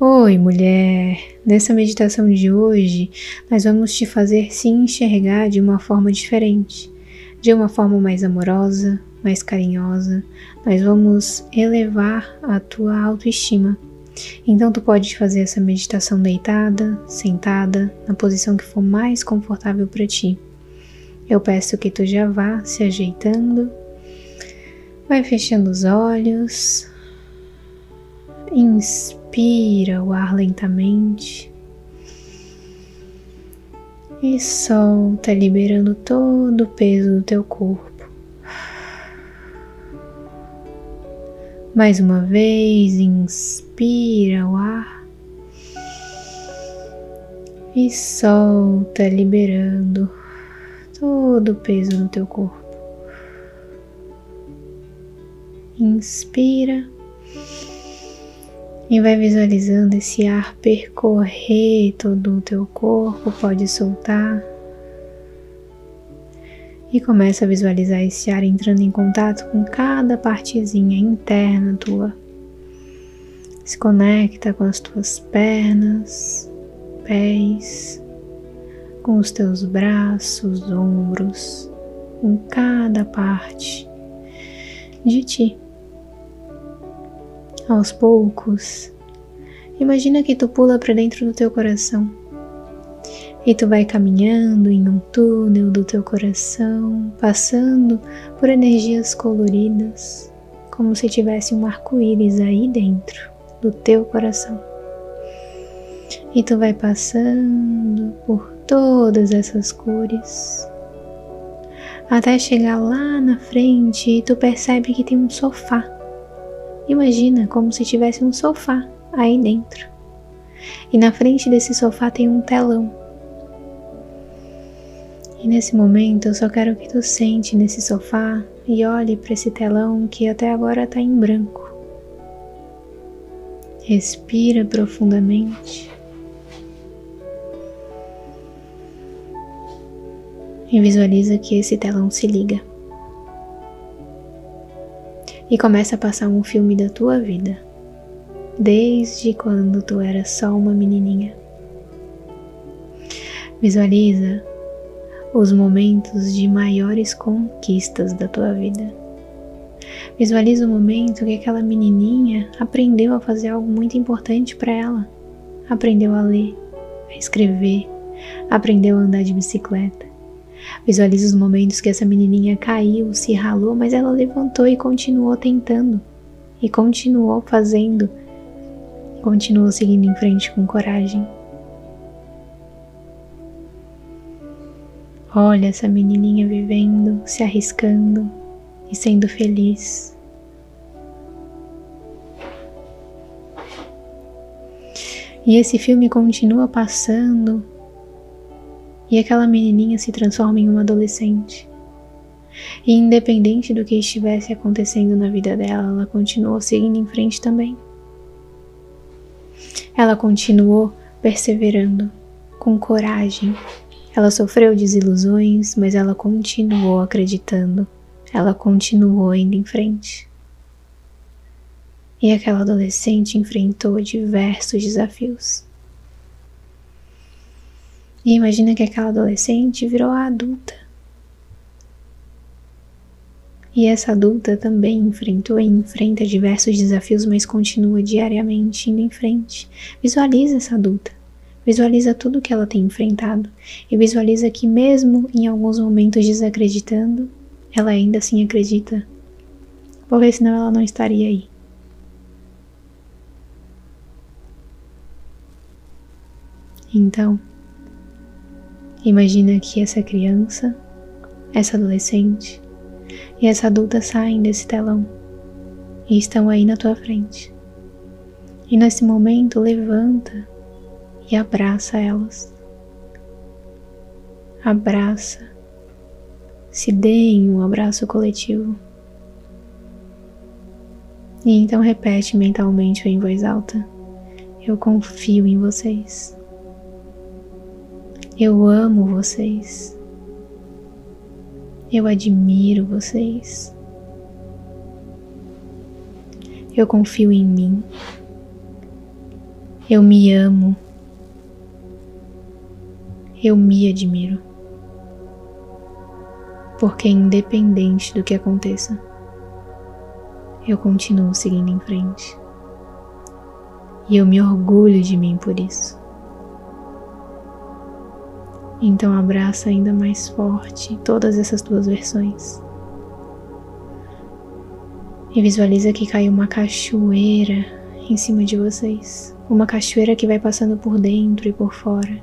Oi, mulher! Nessa meditação de hoje, nós vamos te fazer se enxergar de uma forma diferente, de uma forma mais amorosa, mais carinhosa. Nós vamos elevar a tua autoestima. Então, tu pode fazer essa meditação deitada, sentada, na posição que for mais confortável para ti. Eu peço que tu já vá se ajeitando, vai fechando os olhos, Inspira o ar lentamente e solta, liberando todo o peso do teu corpo. Mais uma vez, inspira o ar e solta, liberando todo o peso do teu corpo. Inspira e vai visualizando esse ar percorrer todo o teu corpo, pode soltar. E começa a visualizar esse ar entrando em contato com cada partezinha interna tua. Se conecta com as tuas pernas, pés, com os teus braços, ombros, com cada parte de ti aos poucos, imagina que tu pula para dentro do teu coração. E tu vai caminhando em um túnel do teu coração, passando por energias coloridas, como se tivesse um arco-íris aí dentro do teu coração. E tu vai passando por todas essas cores, até chegar lá na frente e tu percebe que tem um sofá Imagina como se tivesse um sofá aí dentro. E na frente desse sofá tem um telão. E nesse momento eu só quero que tu sente nesse sofá e olhe para esse telão que até agora está em branco. Respira profundamente. E visualiza que esse telão se liga e começa a passar um filme da tua vida, desde quando tu era só uma menininha. Visualiza os momentos de maiores conquistas da tua vida. Visualiza o momento que aquela menininha aprendeu a fazer algo muito importante para ela. Aprendeu a ler, a escrever, aprendeu a andar de bicicleta, Visualize os momentos que essa menininha caiu, se ralou, mas ela levantou e continuou tentando. E continuou fazendo. Continuou seguindo em frente com coragem. Olha essa menininha vivendo, se arriscando e sendo feliz. E esse filme continua passando e aquela menininha se transforma em uma adolescente. E independente do que estivesse acontecendo na vida dela, ela continuou seguindo em frente também. Ela continuou perseverando, com coragem. Ela sofreu desilusões, mas ela continuou acreditando. Ela continuou indo em frente. E aquela adolescente enfrentou diversos desafios. E imagina que aquela adolescente virou a adulta. E essa adulta também enfrentou e enfrenta diversos desafios, mas continua diariamente indo em frente. Visualiza essa adulta. Visualiza tudo que ela tem enfrentado e visualiza que mesmo em alguns momentos desacreditando, ela ainda assim acredita. Porque senão ela não estaria aí. Então, Imagina que essa criança, essa adolescente e essa adulta saem desse telão e estão aí na tua frente. E nesse momento levanta e abraça elas. Abraça. Se deem um abraço coletivo. E então repete mentalmente ou em voz alta: Eu confio em vocês. Eu amo vocês. Eu admiro vocês. Eu confio em mim. Eu me amo. Eu me admiro. Porque, independente do que aconteça, eu continuo seguindo em frente. E eu me orgulho de mim por isso. Então abraça ainda mais forte todas essas duas versões. E visualiza que caiu uma cachoeira em cima de vocês. Uma cachoeira que vai passando por dentro e por fora,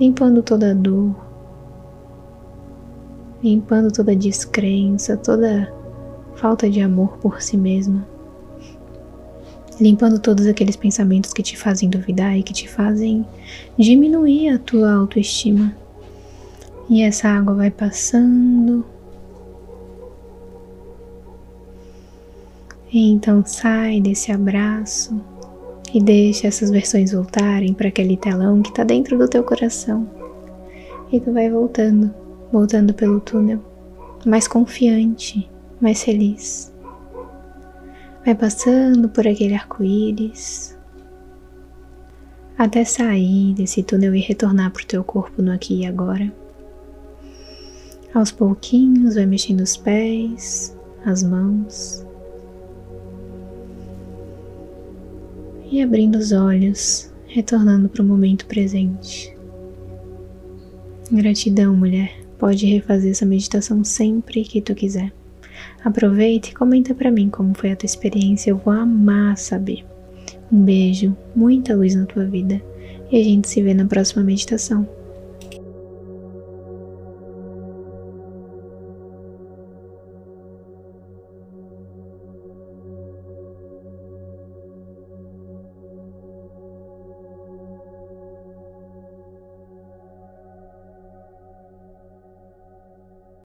limpando toda a dor, limpando toda a descrença, toda falta de amor por si mesma, limpando todos aqueles pensamentos que te fazem duvidar e que te fazem diminuir a tua autoestima. E essa água vai passando. E então sai desse abraço e deixa essas versões voltarem para aquele telão que está dentro do teu coração. E tu vai voltando, voltando pelo túnel, mais confiante, mais feliz. Vai passando por aquele arco-íris até sair desse túnel e retornar para o teu corpo no aqui e agora. Aos pouquinhos, vai mexendo os pés, as mãos. E abrindo os olhos, retornando para o momento presente. Gratidão, mulher. Pode refazer essa meditação sempre que tu quiser. Aproveita e comenta para mim como foi a tua experiência, eu vou amar saber. Um beijo, muita luz na tua vida e a gente se vê na próxima meditação.